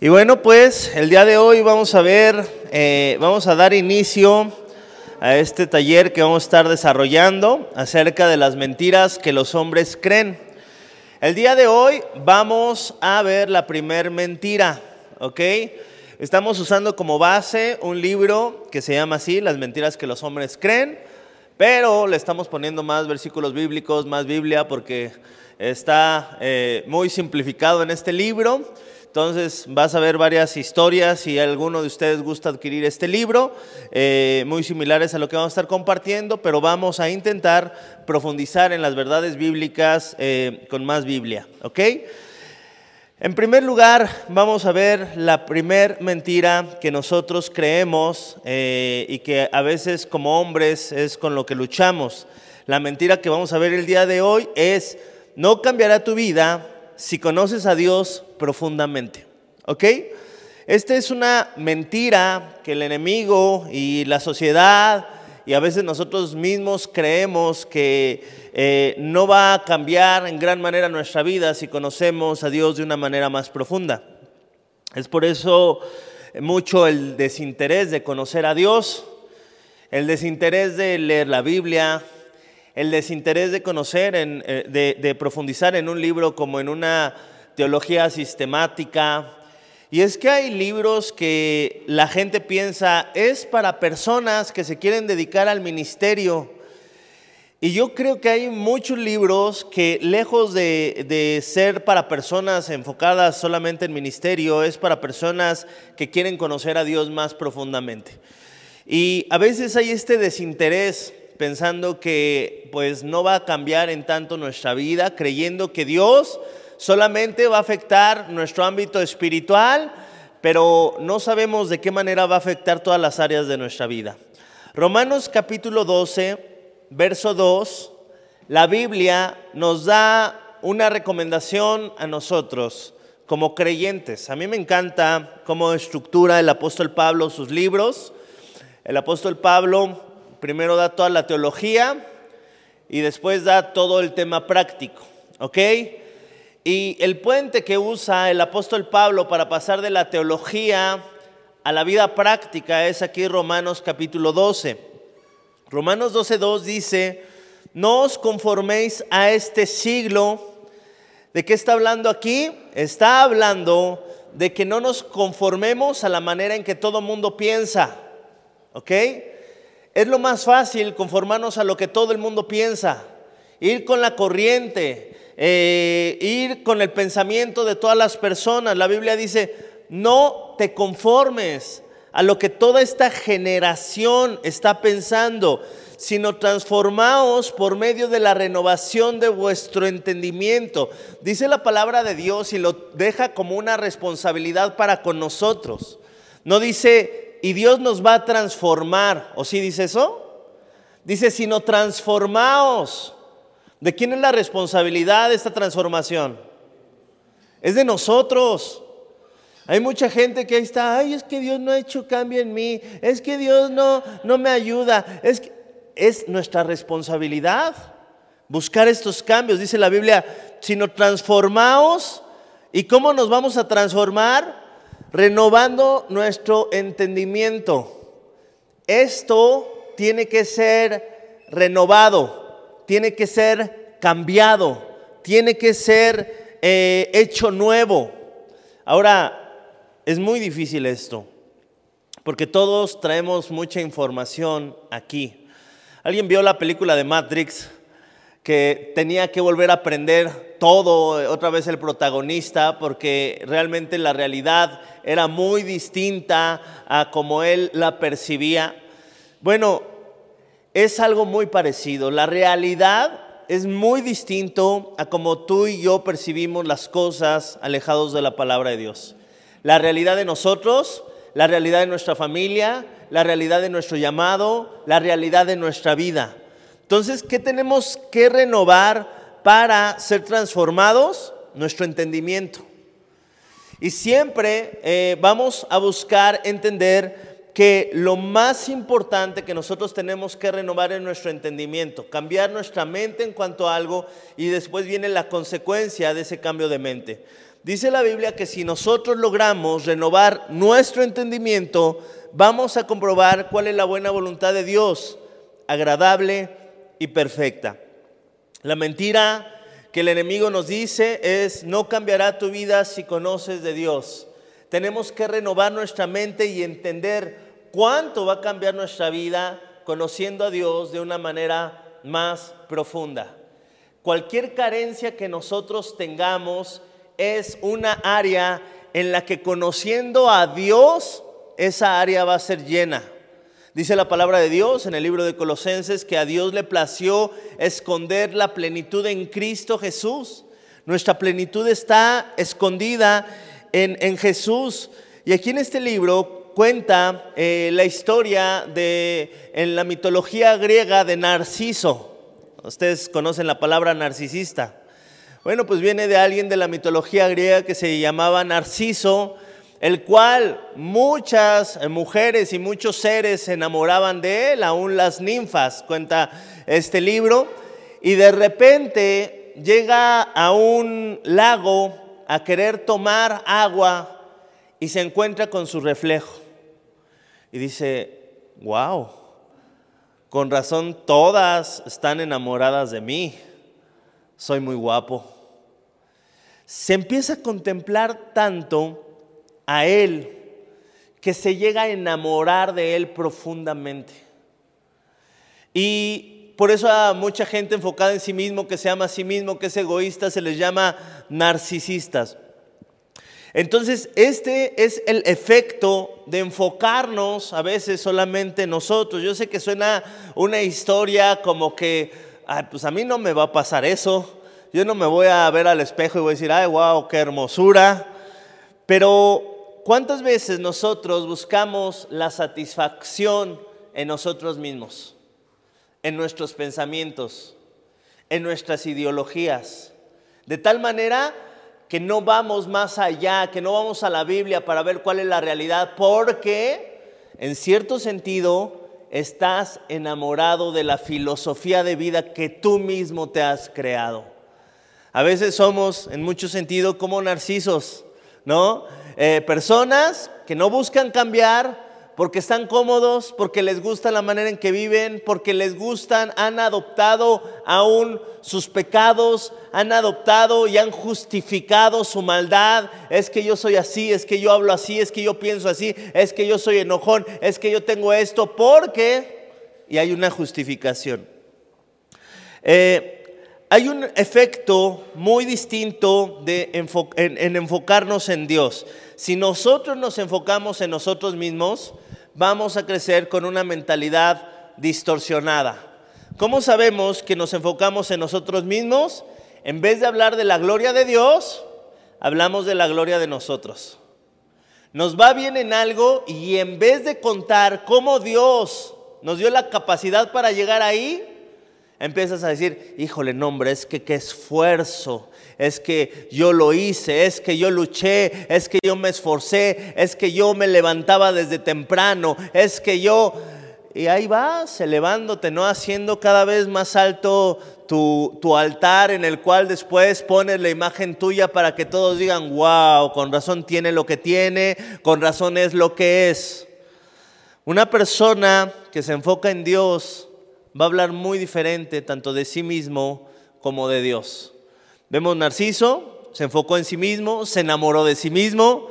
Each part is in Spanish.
Y bueno, pues el día de hoy vamos a ver, eh, vamos a dar inicio a este taller que vamos a estar desarrollando acerca de las mentiras que los hombres creen. El día de hoy vamos a ver la primer mentira, ¿ok? Estamos usando como base un libro que se llama así, Las mentiras que los hombres creen, pero le estamos poniendo más versículos bíblicos, más Biblia, porque está eh, muy simplificado en este libro. Entonces vas a ver varias historias si alguno de ustedes gusta adquirir este libro, eh, muy similares a lo que vamos a estar compartiendo, pero vamos a intentar profundizar en las verdades bíblicas eh, con más Biblia, ¿ok? En primer lugar, vamos a ver la primer mentira que nosotros creemos eh, y que a veces como hombres es con lo que luchamos. La mentira que vamos a ver el día de hoy es, no cambiará tu vida si conoces a Dios profundamente. ¿Ok? Esta es una mentira que el enemigo y la sociedad y a veces nosotros mismos creemos que eh, no va a cambiar en gran manera nuestra vida si conocemos a Dios de una manera más profunda. Es por eso mucho el desinterés de conocer a Dios, el desinterés de leer la Biblia, el desinterés de conocer, eh, de, profundizar en un libro como en una teología sistemática. Y es que hay libros que la gente piensa es para personas que se quieren dedicar al ministerio. Y yo creo que hay muchos libros que lejos de, de, ser para personas enfocadas solamente en ministerio, es para personas que quieren conocer a Dios más profundamente. Y a veces hay este desinterés pensando que pues no va a cambiar en tanto nuestra vida, creyendo que Dios solamente va a afectar nuestro ámbito espiritual, pero no sabemos de qué manera va a afectar todas las áreas de nuestra vida. Romanos capítulo 12, verso 2, la Biblia nos da una recomendación a nosotros como creyentes. A mí me encanta cómo estructura el apóstol Pablo sus libros. El apóstol Pablo primero da toda la teología y después da todo el tema práctico, ¿ok? Y el puente que usa el apóstol Pablo para pasar de la teología a la vida práctica es aquí Romanos capítulo 12. Romanos 12.2 dice, no os conforméis a este siglo. ¿De qué está hablando aquí? Está hablando de que no nos conformemos a la manera en que todo mundo piensa. ¿Ok? Es lo más fácil conformarnos a lo que todo el mundo piensa, ir con la corriente, eh, ir con el pensamiento de todas las personas. La Biblia dice, no te conformes a lo que toda esta generación está pensando, sino transformaos por medio de la renovación de vuestro entendimiento. Dice la palabra de Dios y lo deja como una responsabilidad para con nosotros. No dice, y Dios nos va a transformar. ¿O sí dice eso? Dice, sino transformaos. ¿De quién es la responsabilidad de esta transformación? Es de nosotros. Hay mucha gente que ahí está, ay, es que Dios no ha hecho cambio en mí, es que Dios no, no me ayuda, es, es nuestra responsabilidad buscar estos cambios. Dice la Biblia, sino transformaos. ¿Y cómo nos vamos a transformar? Renovando nuestro entendimiento. Esto tiene que ser renovado, tiene que ser cambiado, tiene que ser eh, hecho nuevo. Ahora, es muy difícil esto, porque todos traemos mucha información aquí. ¿Alguien vio la película de Matrix? Que tenía que volver a aprender todo, otra vez el protagonista, porque realmente la realidad era muy distinta a como él la percibía. Bueno, es algo muy parecido. La realidad es muy distinto a como tú y yo percibimos las cosas alejados de la palabra de Dios. La realidad de nosotros, la realidad de nuestra familia, la realidad de nuestro llamado, la realidad de nuestra vida. Entonces, ¿qué tenemos que renovar para ser transformados? Nuestro entendimiento. Y siempre eh, vamos a buscar entender que lo más importante que nosotros tenemos que renovar es nuestro entendimiento, cambiar nuestra mente en cuanto a algo y después viene la consecuencia de ese cambio de mente. Dice la Biblia que si nosotros logramos renovar nuestro entendimiento, vamos a comprobar cuál es la buena voluntad de Dios, agradable y perfecta. La mentira que el enemigo nos dice es, no cambiará tu vida si conoces de Dios. Tenemos que renovar nuestra mente y entender cuánto va a cambiar nuestra vida conociendo a Dios de una manera más profunda. Cualquier carencia que nosotros tengamos es una área en la que conociendo a Dios, esa área va a ser llena. Dice la palabra de Dios en el libro de Colosenses que a Dios le plació esconder la plenitud en Cristo Jesús. Nuestra plenitud está escondida en, Jesús. Y aquí en este libro cuenta eh, la historia de, en la mitología griega de Narciso. Ustedes conocen la palabra narcisista. Bueno, pues viene de alguien de la mitología griega que se llamaba Narciso, el cual muchas mujeres y muchos seres se enamoraban de él, aún las ninfas, cuenta este libro, y de repente llega a un lago a querer tomar agua y se encuentra con su reflejo. Y dice, wow, con razón todas están enamoradas de mí, soy muy guapo. Se empieza a contemplar tanto a Él que se llega a enamorar de Él profundamente. Y por eso a mucha gente enfocada en sí mismo, que se ama a sí mismo, que es egoísta, se les llama narcisistas. Entonces, este es el efecto de enfocarnos a veces solamente nosotros. Yo sé que suena una historia como que, pues a mí no me va a pasar eso. Yo no me voy a ver al espejo y voy a decir, ay, wow, qué hermosura. Pero ¿Cuántas veces nosotros buscamos la satisfacción en nosotros mismos, en nuestros pensamientos, en nuestras ideologías? De tal manera que no vamos más allá, que no vamos a la Biblia para ver cuál es la realidad, porque en cierto sentido estás enamorado de la filosofía de vida que tú mismo te has creado. A veces somos, en mucho sentido, como narcisos, ¿no? Eh, personas que no buscan cambiar porque están cómodos, porque les gusta la manera en que viven, porque les gustan, han adoptado aún sus pecados, han adoptado y han justificado su maldad. Es que yo soy así, es que yo hablo así, es que yo pienso así, es que yo soy enojón, es que yo tengo esto, porque, y hay una justificación. Eh, hay un efecto muy distinto de en enfocarnos en Dios. Si nosotros nos enfocamos en nosotros mismos, vamos a crecer con una mentalidad distorsionada. ¿Cómo sabemos que nos enfocamos en nosotros mismos? En vez de hablar de la gloria de Dios, hablamos de la gloria de nosotros. Nos va bien en algo y en vez de contar cómo Dios nos dio la capacidad para llegar ahí, empiezas a decir, híjole, nombre, es que qué esfuerzo, es que yo lo hice, es que yo luché, es que yo me esforcé, es que yo me levantaba desde temprano, es que yo... Y ahí vas, elevándote, ¿no? Haciendo cada vez más alto tu, tu, altar en el cual después pones la imagen tuya para que todos digan, wow, con razón tiene lo que tiene, con razón es lo que es. Una persona que se enfoca en Dios va a hablar muy diferente tanto de sí mismo como de Dios. Vemos Narciso, se enfocó en sí mismo, se enamoró de sí mismo.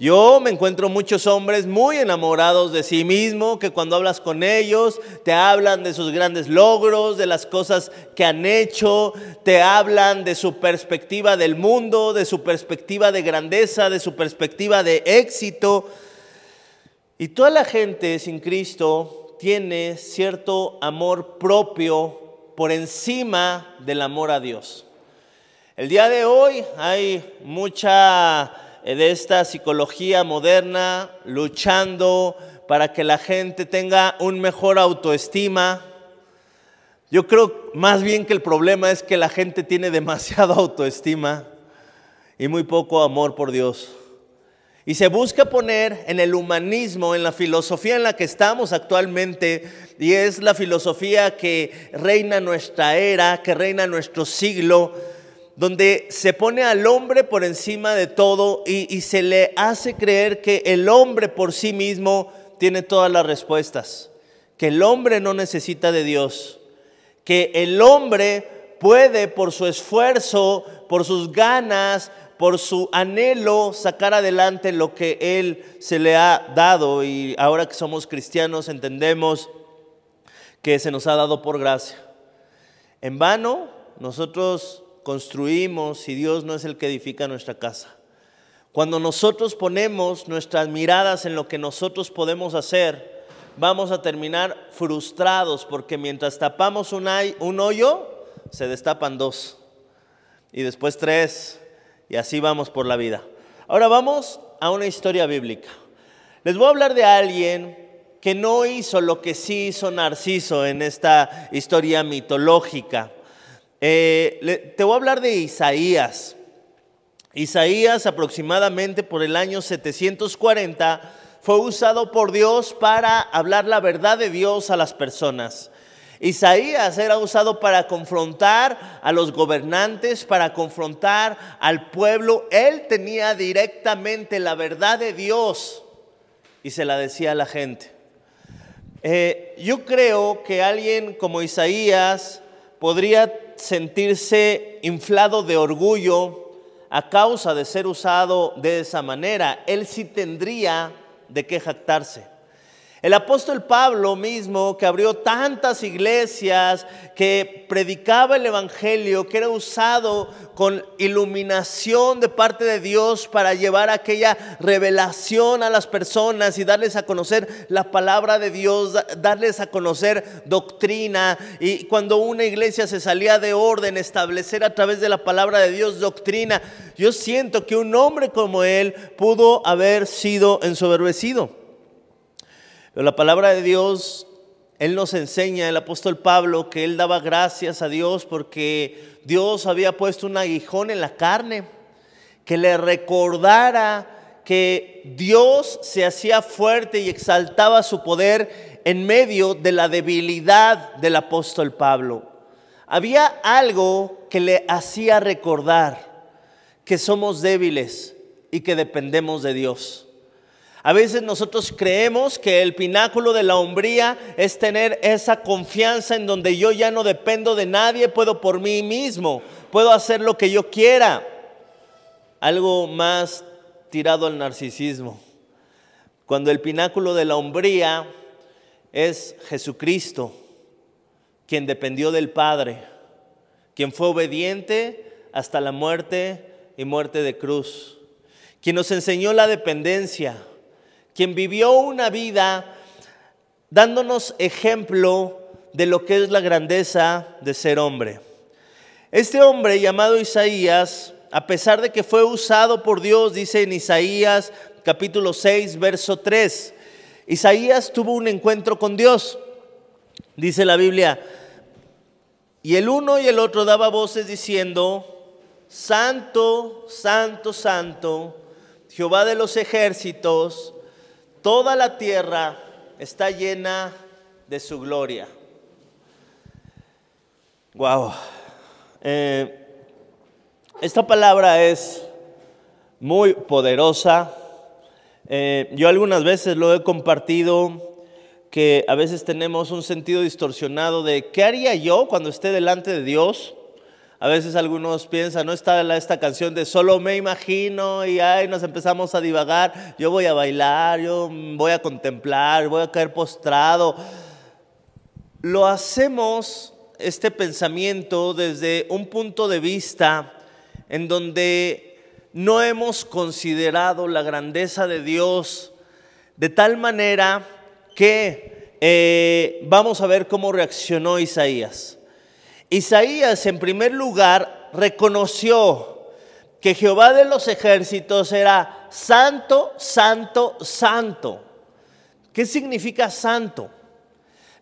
Yo me encuentro muchos hombres muy enamorados de sí mismo, que cuando hablas con ellos te hablan de sus grandes logros, de las cosas que han hecho, te hablan de su perspectiva del mundo, de su perspectiva de grandeza, de su perspectiva de éxito. Y toda la gente sin Cristo tiene cierto amor propio por encima del amor a Dios. El día de hoy hay mucha eh, de esta psicología moderna luchando para que la gente tenga un mejor autoestima. Yo creo más bien que el problema es que la gente tiene demasiada autoestima y muy poco amor por Dios. Y se busca poner en el humanismo, en la filosofía en la que estamos actualmente, y es la filosofía que reina nuestra era, que reina nuestro siglo, donde se pone al hombre por encima de todo y, y se le hace creer que el hombre por sí mismo tiene todas las respuestas, que el hombre no necesita de Dios, que el hombre puede por su esfuerzo, por sus ganas, por su anhelo sacar adelante lo que Él se le ha dado. Y ahora que somos cristianos entendemos que se nos ha dado por gracia. En vano nosotros construimos si Dios no es el que edifica nuestra casa. Cuando nosotros ponemos nuestras miradas en lo que nosotros podemos hacer, vamos a terminar frustrados porque mientras tapamos un hoyo, se destapan dos y después tres y así vamos por la vida. Ahora vamos a una historia bíblica. Les voy a hablar de alguien que no hizo lo que sí hizo Narciso en esta historia mitológica. Eh, te voy a hablar de Isaías. Isaías aproximadamente por el año 740 fue usado por Dios para hablar la verdad de Dios a las personas. Isaías era usado para confrontar a los gobernantes, para confrontar al pueblo. Él tenía directamente la verdad de Dios y se la decía a la gente. Eh, yo creo que alguien como Isaías podría sentirse inflado de orgullo a causa de ser usado de esa manera. Él sí tendría de qué jactarse. El apóstol Pablo mismo, que abrió tantas iglesias, que predicaba el Evangelio, que era usado con iluminación de parte de Dios para llevar aquella revelación a las personas y darles a conocer la palabra de Dios, darles a conocer doctrina. Y cuando una iglesia se salía de orden, establecer a través de la palabra de Dios doctrina, yo siento que un hombre como él pudo haber sido ensoberbecido. La palabra de Dios, Él nos enseña, el apóstol Pablo, que Él daba gracias a Dios porque Dios había puesto un aguijón en la carne, que le recordara que Dios se hacía fuerte y exaltaba su poder en medio de la debilidad del apóstol Pablo. Había algo que le hacía recordar que somos débiles y que dependemos de Dios. A veces nosotros creemos que el pináculo de la hombría es tener esa confianza en donde yo ya no dependo de nadie, puedo por mí mismo, puedo hacer lo que yo quiera. Algo más tirado al narcisismo. Cuando el pináculo de la hombría es Jesucristo, quien dependió del Padre, quien fue obediente hasta la muerte y muerte de cruz, quien nos enseñó la dependencia quien vivió una vida dándonos ejemplo de lo que es la grandeza de ser hombre. Este hombre llamado Isaías, a pesar de que fue usado por Dios, dice en Isaías capítulo 6, verso 3, Isaías tuvo un encuentro con Dios. Dice la Biblia, y el uno y el otro daba voces diciendo, Santo, Santo, Santo, Jehová de los ejércitos, Toda la tierra está llena de su gloria. Wow. Eh, esta palabra es muy poderosa. Eh, yo algunas veces lo he compartido que a veces tenemos un sentido distorsionado de qué haría yo cuando esté delante de Dios. A veces algunos piensan, no está esta canción de solo me imagino y ahí nos empezamos a divagar, yo voy a bailar, yo voy a contemplar, voy a caer postrado. Lo hacemos este pensamiento desde un punto de vista en donde no hemos considerado la grandeza de Dios de tal manera que eh, vamos a ver cómo reaccionó Isaías. Isaías en primer lugar reconoció que Jehová de los ejércitos era santo, santo, santo. ¿Qué significa santo?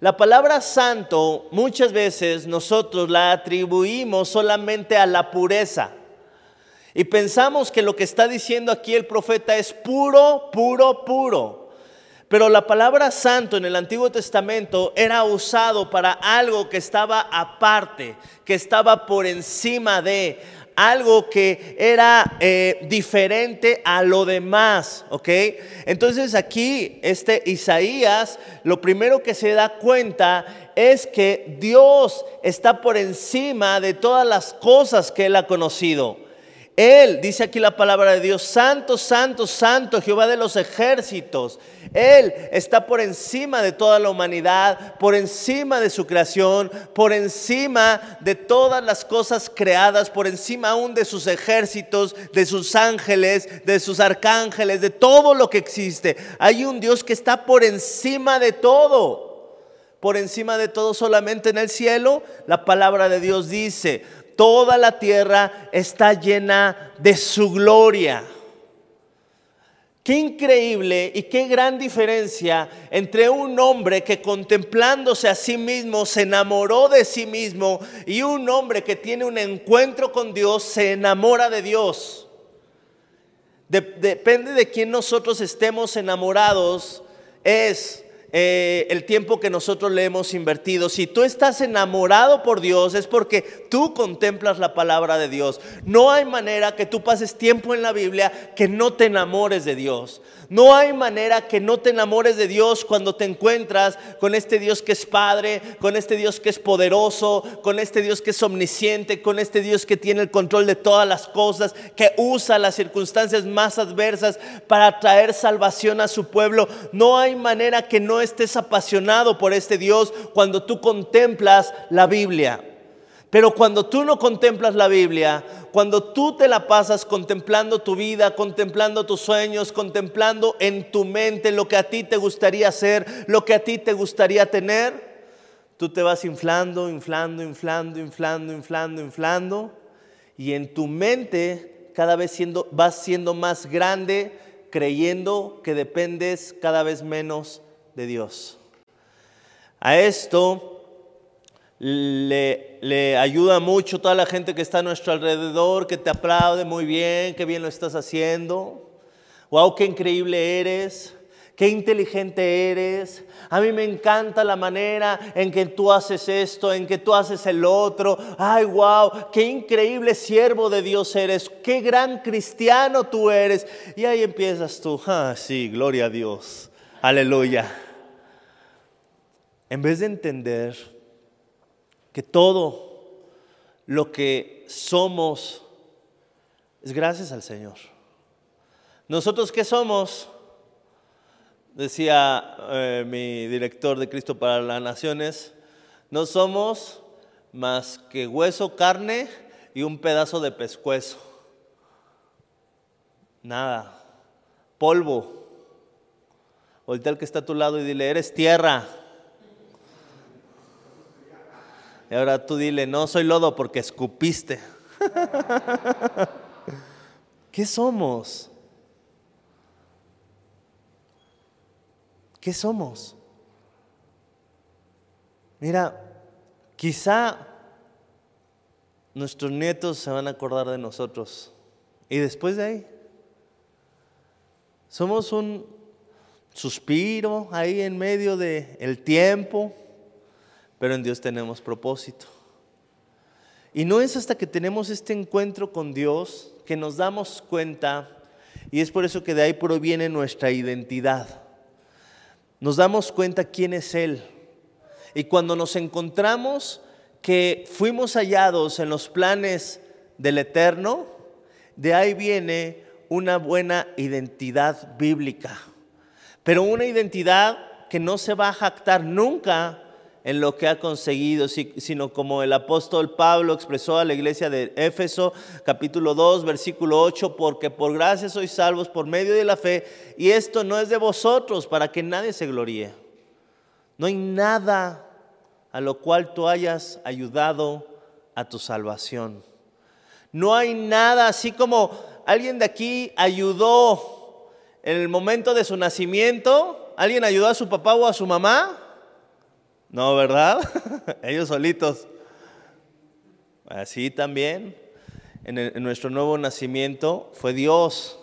La palabra santo muchas veces nosotros la atribuimos solamente a la pureza. Y pensamos que lo que está diciendo aquí el profeta es puro, puro, puro. Pero la palabra santo en el Antiguo Testamento era usado para algo que estaba aparte, que estaba por encima de algo que era eh, diferente a lo demás, ¿ok? Entonces aquí este Isaías, lo primero que se da cuenta es que Dios está por encima de todas las cosas que él ha conocido. Él, dice aquí la palabra de Dios, santo, santo, santo, Jehová de los ejércitos. Él está por encima de toda la humanidad, por encima de su creación, por encima de todas las cosas creadas, por encima aún de sus ejércitos, de sus ángeles, de sus arcángeles, de todo lo que existe. Hay un Dios que está por encima de todo por encima de todo solamente en el cielo, la palabra de Dios dice, toda la tierra está llena de su gloria. Qué increíble y qué gran diferencia entre un hombre que contemplándose a sí mismo se enamoró de sí mismo y un hombre que tiene un encuentro con Dios se enamora de Dios. depende de quién nosotros estemos enamorados, es eh, el tiempo que nosotros le hemos invertido. Si tú estás enamorado por Dios es porque tú contemplas la palabra de Dios. No hay manera que tú pases tiempo en la Biblia que no te enamores de Dios. No hay manera que no te enamores de Dios cuando te encuentras con este Dios que es Padre, con este Dios que es poderoso, con este Dios que es omnisciente, con este Dios que tiene el control de todas las cosas, que usa las circunstancias más adversas para traer salvación a su pueblo. No hay manera que no estés apasionado por este Dios cuando tú contemplas la Biblia. Pero cuando tú no contemplas la Biblia, cuando tú te la pasas contemplando tu vida, contemplando tus sueños, contemplando en tu mente lo que a ti te gustaría hacer, lo que a ti te gustaría tener, tú te vas inflando, inflando, inflando, inflando, inflando, inflando, y en tu mente cada vez siendo, vas siendo más grande, creyendo que dependes cada vez menos de Dios. A esto le, ayuda mucho toda la gente que está a nuestro alrededor, que te aplaude muy bien, qué bien lo estás haciendo. Wow, qué increíble eres, qué inteligente eres. A mí me encanta la manera en que tú haces esto, en que tú haces el otro. Ay, wow, qué increíble siervo de Dios eres, qué gran cristiano tú eres. Y ahí empiezas tú, ah, sí, gloria a Dios, aleluya. En vez de entender que todo lo que somos es gracias al Señor. Nosotros qué somos, decía eh, mi director de Cristo para las Naciones, no somos más que hueso, carne y un pedazo de pescuezo. Nada, polvo. Voltea al que está a tu lado y dile, eres tierra. Y ahora tú dile, no soy lodo porque escupiste. ¿Qué somos? ¿Qué somos? Mira, quizá nuestros nietos se van a acordar de nosotros. Y después de ahí, somos un suspiro ahí en medio del el tiempo pero en Dios tenemos propósito. Y no es hasta que tenemos este encuentro con Dios que nos damos cuenta, y es por eso que de ahí proviene nuestra identidad. Nos damos cuenta quién es Él. Y cuando nos encontramos que fuimos hallados en los planes del Eterno, de ahí viene una buena identidad bíblica. Pero una identidad que no se va a jactar nunca en lo que ha conseguido, sino como el apóstol Pablo expresó a la iglesia de Éfeso, capítulo 2, versículo 8, porque por gracia sois salvos por medio de la fe, y esto no es de vosotros, para que nadie se gloríe. No hay nada a lo cual tú hayas ayudado a tu salvación. No hay nada así como alguien de aquí ayudó en el momento de su nacimiento, alguien ayudó a su papá o a su mamá. No, ¿verdad? Ellos solitos. Así también, en, nuestro nuevo nacimiento fue Dios.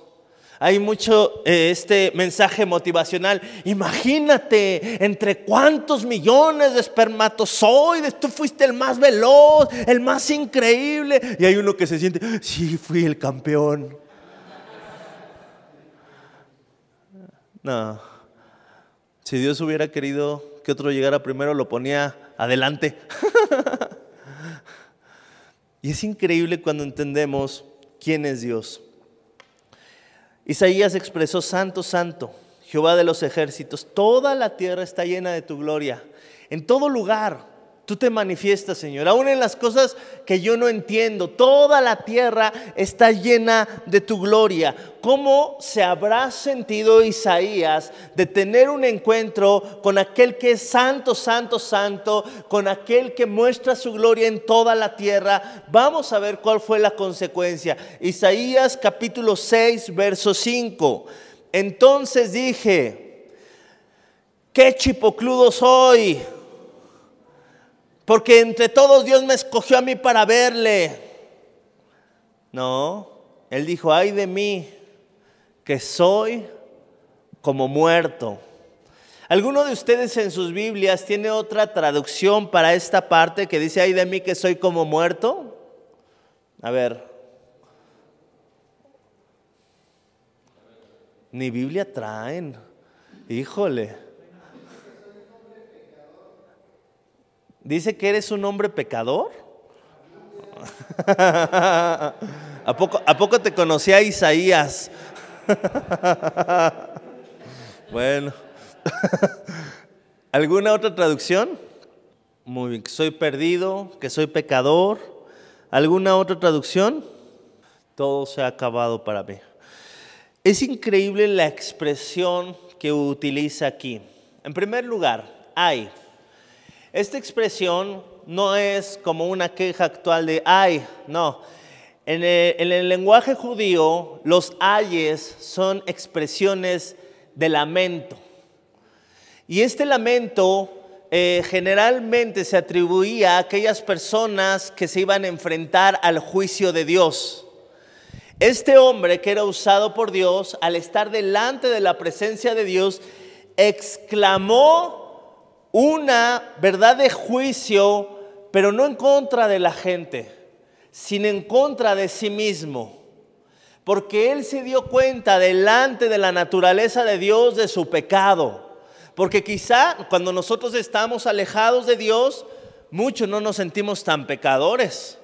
Hay mucho eh, este mensaje motivacional. Imagínate entre cuántos millones de espermatozoides tú fuiste el más veloz, el más increíble. Y hay uno que se siente, sí, fui el campeón. No. Si Dios hubiera querido que otro llegara primero, lo ponía adelante. y es increíble cuando entendemos quién es Dios. Isaías expresó, Santo, Santo, Jehová de los ejércitos, toda la tierra está llena de tu gloria. En todo lugar tú te manifiestas, Señor, aún en las cosas que yo no entiendo. Toda la tierra está llena de tu gloria. ¿Cómo se habrá sentido Isaías de tener un encuentro con aquel que es santo, santo, santo, con aquel que muestra su gloria en toda la tierra? Vamos a ver cuál fue la consecuencia. Isaías capítulo 6, verso 5. Entonces dije, qué chipocludo soy porque entre todos Dios me escogió a mí para verle. No, Él dijo, ay de mí, que soy como muerto. ¿Alguno de ustedes en sus Biblias tiene otra traducción para esta parte que dice, ay de mí que soy como muerto? A ver. Ni Biblia traen. Híjole. Dice que eres un hombre pecador. ¿A poco, ¿A poco te conocía Isaías? bueno. ¿Alguna otra traducción? Muy bien, que soy perdido, que soy pecador. ¿Alguna otra traducción? Todo se ha acabado para mí. Es increíble la expresión que utiliza aquí. En primer lugar, hay. Esta expresión no es como una queja actual de ay, no. En el, lenguaje judío, los ayes son expresiones de lamento. Y este lamento eh, generalmente se atribuía a aquellas personas que se iban a enfrentar al juicio de Dios. Este hombre que era usado por Dios, al estar delante de la presencia de Dios, exclamó una verdad de juicio, pero no en contra de la gente, sino en contra de sí mismo. Porque él se dio cuenta delante de la naturaleza de Dios de su pecado. Porque quizá cuando nosotros estamos alejados de Dios, muchos no nos sentimos tan pecadores.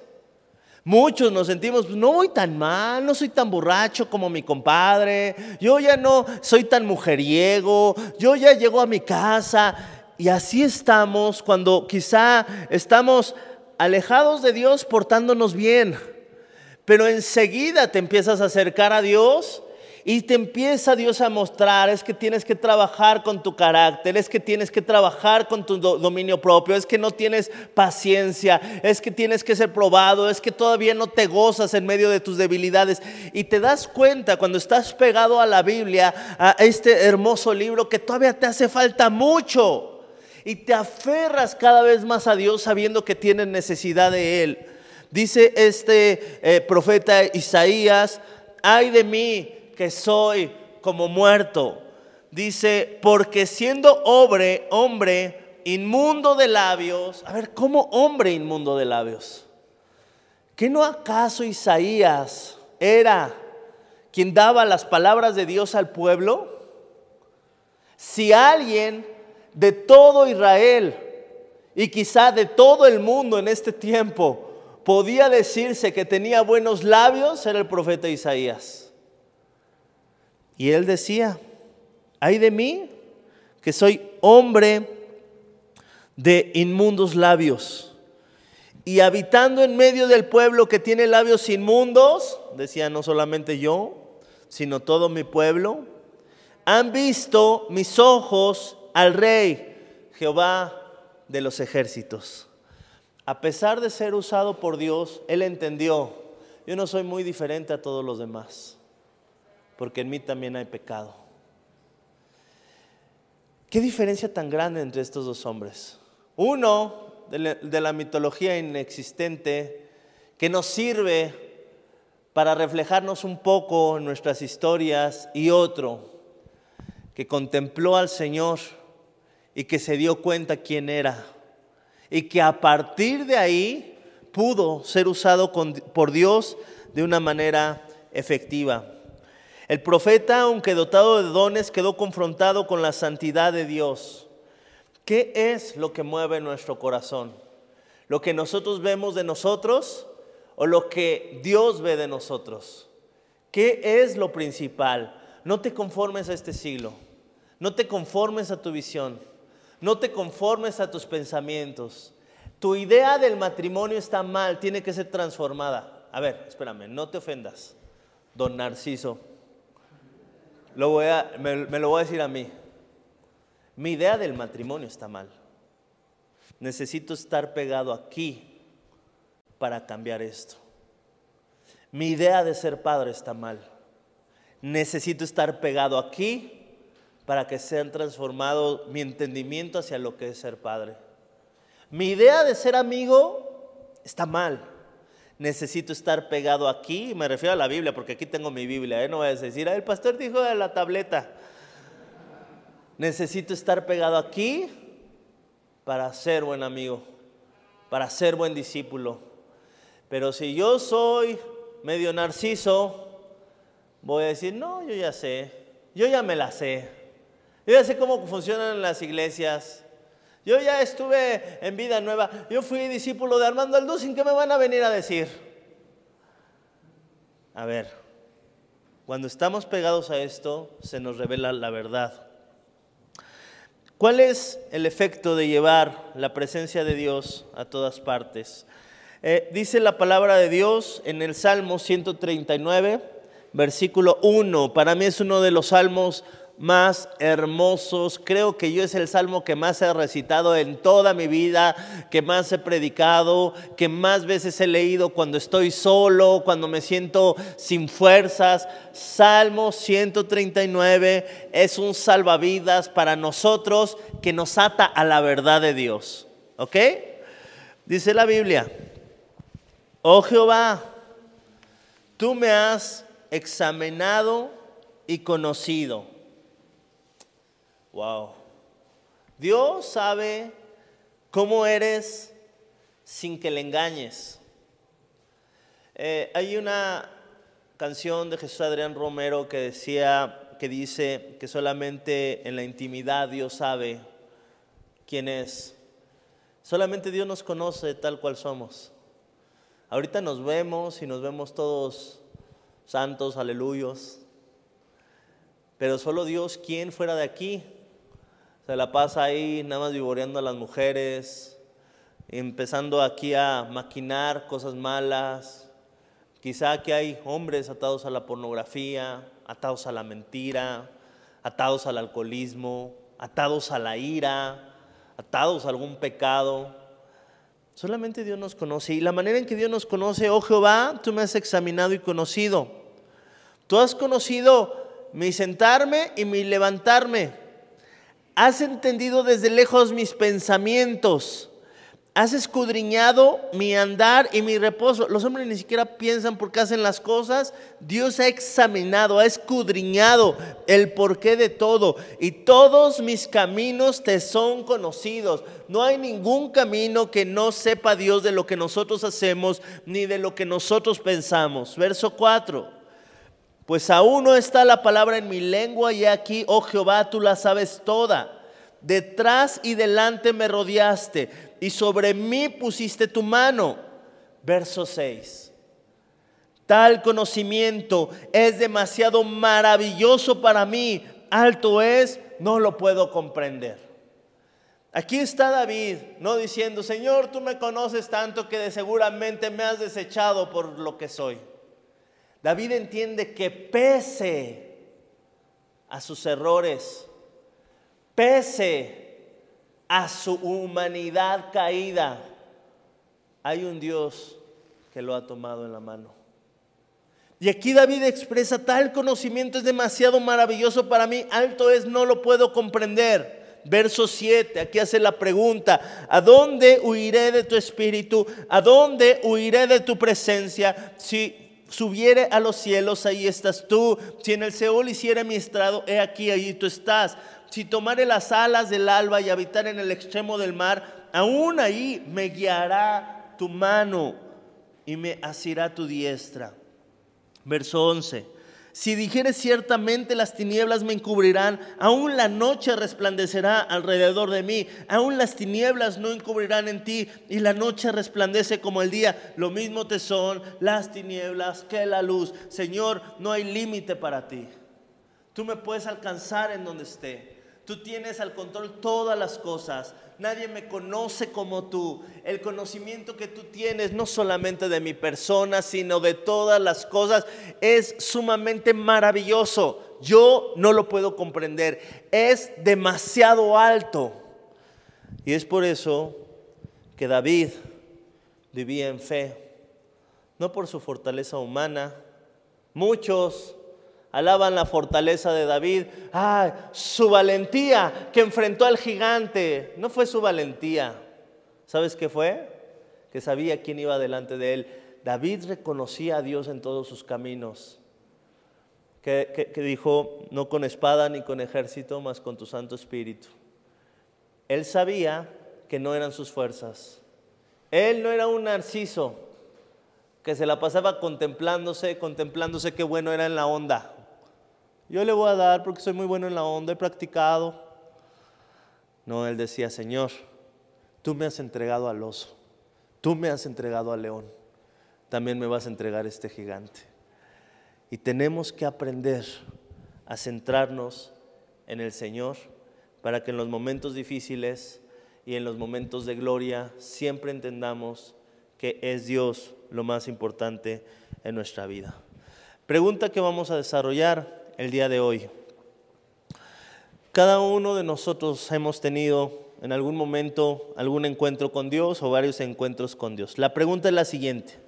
Muchos nos sentimos, no voy tan mal, no soy tan borracho como mi compadre, yo ya no soy tan mujeriego, yo ya llego a mi casa y así estamos cuando quizá estamos alejados de Dios portándonos bien, pero enseguida te empiezas a acercar a Dios y te empieza Dios a mostrar, es que tienes que trabajar con tu carácter, es que tienes que trabajar con tu dominio propio, es que no tienes paciencia, es que tienes que ser probado, es que todavía no te gozas en medio de tus debilidades. Y te das cuenta cuando estás pegado a la Biblia, a este hermoso libro, que todavía te hace falta mucho y te aferras cada vez más a Dios sabiendo que tienes necesidad de Él. Dice este eh, profeta Isaías, ay de mí que soy como muerto. Dice, porque siendo hombre, hombre inmundo de labios, a ver, ¿cómo hombre inmundo de labios? ¿Que no acaso Isaías era quien daba las palabras de Dios al pueblo? Si alguien de todo Israel y quizá de todo el mundo en este tiempo podía decirse que tenía buenos labios, era el profeta Isaías. Y él decía, ay de mí, que soy hombre de inmundos labios. Y habitando en medio del pueblo que tiene labios inmundos, decía no solamente yo, sino todo mi pueblo, han visto mis ojos al rey Jehová de los ejércitos. A pesar de ser usado por Dios, él entendió, yo no soy muy diferente a todos los demás, porque en mí también hay pecado. ¿Qué diferencia tan grande entre estos dos hombres? Uno de la, mitología inexistente que nos sirve para reflejarnos un poco en nuestras historias y otro que contempló al Señor y que se dio cuenta quién era y que a partir de ahí pudo ser usado por Dios de una manera efectiva. El profeta, aunque dotado de dones, quedó confrontado con la santidad de Dios. ¿Qué es lo que mueve nuestro corazón? ¿Lo que nosotros vemos de nosotros o lo que Dios ve de nosotros? ¿Qué es lo principal? No te conformes a este siglo, no te conformes a tu visión, no te conformes a tus pensamientos. Tu idea del matrimonio está mal, tiene que ser transformada. A ver, espérame, no te ofendas, don Narciso. Lo voy a, me, me lo voy a decir a mí. Mi idea del matrimonio está mal. Necesito estar pegado aquí para cambiar esto. Mi idea de ser padre está mal. Necesito estar pegado aquí para que sea transformado mi entendimiento hacia lo que es ser padre. Mi idea de ser amigo está mal. Necesito estar pegado aquí, me refiero a la Biblia, porque aquí tengo mi Biblia, ¿eh? no voy a decir, el pastor dijo de la tableta. Necesito estar pegado aquí para ser buen amigo, para ser buen discípulo. Pero si yo soy medio narciso, voy a decir, no, yo ya sé, yo ya me la sé. Yo ya sé cómo funcionan las iglesias. Yo ya estuve en vida nueva. Yo fui discípulo de Armando Aldúzin. ¿Qué me van a venir a decir? A ver, cuando estamos pegados a esto, se nos revela la verdad. ¿Cuál es el efecto de llevar la presencia de Dios a todas partes? Eh, dice la palabra de Dios en el Salmo 139, versículo 1. Para mí es uno de los salmos más hermosos. Creo que yo es el salmo que más he recitado en toda mi vida, que más he predicado, que más veces he leído cuando estoy solo, cuando me siento sin fuerzas. Salmo 139 es un salvavidas para nosotros que nos ata a la verdad de Dios. ¿Ok? Dice la Biblia, oh Jehová, tú me has examinado y conocido. Wow. Dios sabe cómo eres sin que le engañes. Eh, hay una canción de Jesús Adrián Romero que decía, que dice que solamente en la intimidad Dios sabe quién es. Solamente Dios nos conoce tal cual somos. Ahorita nos vemos y nos vemos todos santos, aleluyos. Pero solo Dios, ¿quién fuera de aquí se la pasa ahí nada más vivoreando a las mujeres, empezando aquí a maquinar cosas malas. Quizá que hay hombres atados a la pornografía, atados a la mentira, atados al alcoholismo, atados a la ira, atados a algún pecado. Solamente Dios nos conoce. Y la manera en que Dios nos conoce, oh Jehová, tú me has examinado y conocido. Tú has conocido mi sentarme y mi levantarme. Has entendido desde lejos mis pensamientos. Has escudriñado mi andar y mi reposo. Los hombres ni siquiera piensan por qué hacen las cosas. Dios ha examinado, ha escudriñado el porqué de todo. Y todos mis caminos te son conocidos. No hay ningún camino que no sepa Dios de lo que nosotros hacemos ni de lo que nosotros pensamos. Verso 4. Pues aún no está la palabra en mi lengua y aquí, oh Jehová, tú la sabes toda. Detrás y delante me rodeaste y sobre mí pusiste tu mano. Verso 6. Tal conocimiento es demasiado maravilloso para mí. Alto es, no lo puedo comprender. Aquí está David, no diciendo, Señor, tú me conoces tanto que seguramente me has desechado por lo que soy. David entiende que pese a sus errores, pese a su humanidad caída, hay un Dios que lo ha tomado en la mano. Y aquí David expresa, tal conocimiento es demasiado maravilloso para mí, alto es, no lo puedo comprender. Verso 7, aquí hace la pregunta, ¿a dónde huiré de tu espíritu? ¿A dónde huiré de tu presencia? Si subiere a los cielos, ahí estás tú. Si en el Seol hiciera mi estrado, he aquí, allí tú estás. Si tomare las alas del alba y habitar en el extremo del mar, aún ahí me guiará tu mano y me asirá tu diestra. Verso 11. Si dijeres ciertamente las tinieblas me encubrirán, aún la noche resplandecerá alrededor de mí, aún las tinieblas no encubrirán en ti y la noche resplandece como el día. Lo mismo te son las tinieblas que la luz. Señor, no hay límite para ti. Tú me puedes alcanzar en donde esté. Tú tienes al control todas las cosas. Nadie me conoce como tú. El conocimiento que tú tienes, no solamente de mi persona, sino de todas las cosas, es sumamente maravilloso. Yo no lo puedo comprender. Es demasiado alto. Y es por eso que David vivía en fe. No por su fortaleza humana. Muchos alaban la fortaleza de David, ah, su valentía que enfrentó al gigante. No fue su valentía. ¿Sabes qué fue? Que sabía quién iba delante de él. David reconocía a Dios en todos sus caminos. Que, que dijo, no con espada ni con ejército, mas con tu Santo Espíritu. Él sabía que no eran sus fuerzas. Él no era un narciso que se la pasaba contemplándose, contemplándose qué bueno era en la onda. Yo le voy a dar porque soy muy bueno en la onda, he practicado. No, él decía, Señor, tú me has entregado al oso, tú me has entregado al león, también me vas a entregar este gigante. Y tenemos que aprender a centrarnos en el Señor para que en los momentos difíciles y en los momentos de gloria siempre entendamos que es Dios lo más importante en nuestra vida. Pregunta que vamos a desarrollar el día de hoy. Cada uno de nosotros hemos tenido en algún momento algún encuentro con Dios o varios encuentros con Dios. La pregunta es la siguiente.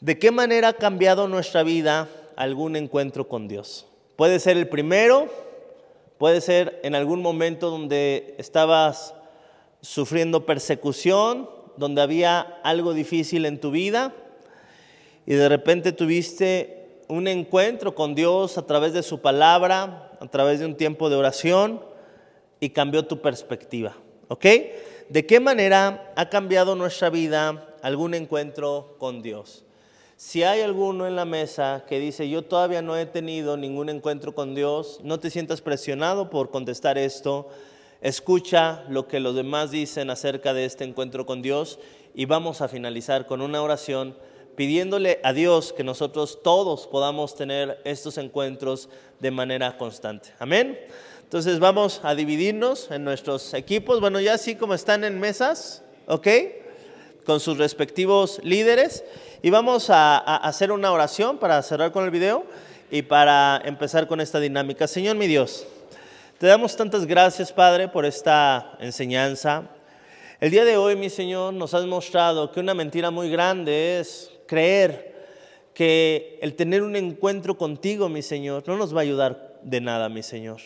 ¿De qué manera ha cambiado nuestra vida algún encuentro con Dios? Puede ser el primero, puede ser en algún momento donde estabas sufriendo persecución, donde había algo difícil en tu vida y de repente tuviste un encuentro con Dios a través de su palabra, a través de un tiempo de oración y cambió tu perspectiva. ¿Ok? ¿De qué manera ha cambiado nuestra vida algún encuentro con Dios? Si hay alguno en la mesa que dice, yo todavía no he tenido ningún encuentro con Dios, no te sientas presionado por contestar esto. Escucha lo que los demás dicen acerca de este encuentro con Dios y vamos a finalizar con una oración pidiéndole a Dios que nosotros todos podamos tener estos encuentros de manera constante. Amén. Entonces vamos a dividirnos en nuestros equipos. Bueno, ya así como están en mesas, ¿ok? Con sus respectivos líderes. Y vamos a, a hacer una oración para cerrar con el video y para empezar con esta dinámica. Señor mi Dios, te damos tantas gracias, Padre, por esta enseñanza. El día de hoy, mi Señor, nos has mostrado que una mentira muy grande es creer que el tener un encuentro contigo, mi Señor, no nos va a ayudar de nada, mi Señor.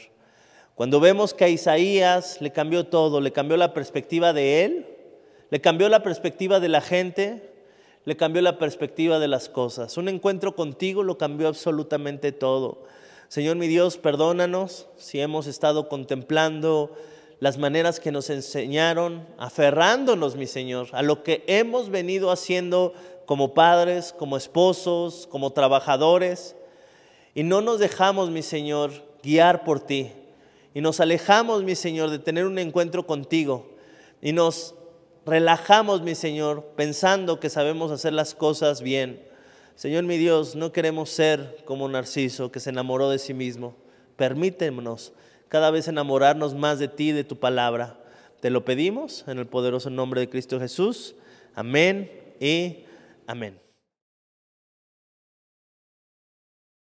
Cuando vemos que a Isaías le cambió todo, le cambió la perspectiva de él, le cambió la perspectiva de la gente, le cambió la perspectiva de las cosas. Un encuentro contigo lo cambió absolutamente todo. Señor mi Dios, perdónanos si hemos estado contemplando las maneras que nos enseñaron, aferrándonos, mi Señor, a lo que hemos venido haciendo como padres, como esposos, como trabajadores. Y no nos dejamos, mi Señor, guiar por ti. Y nos alejamos, mi Señor, de tener un encuentro contigo. Y nos relajamos, mi Señor, pensando que sabemos hacer las cosas bien. Señor mi Dios, no queremos ser como Narciso que se enamoró de sí mismo. Permítenos cada vez enamorarnos más de ti, de tu palabra. Te lo pedimos en el poderoso nombre de Cristo Jesús. Amén y Amén.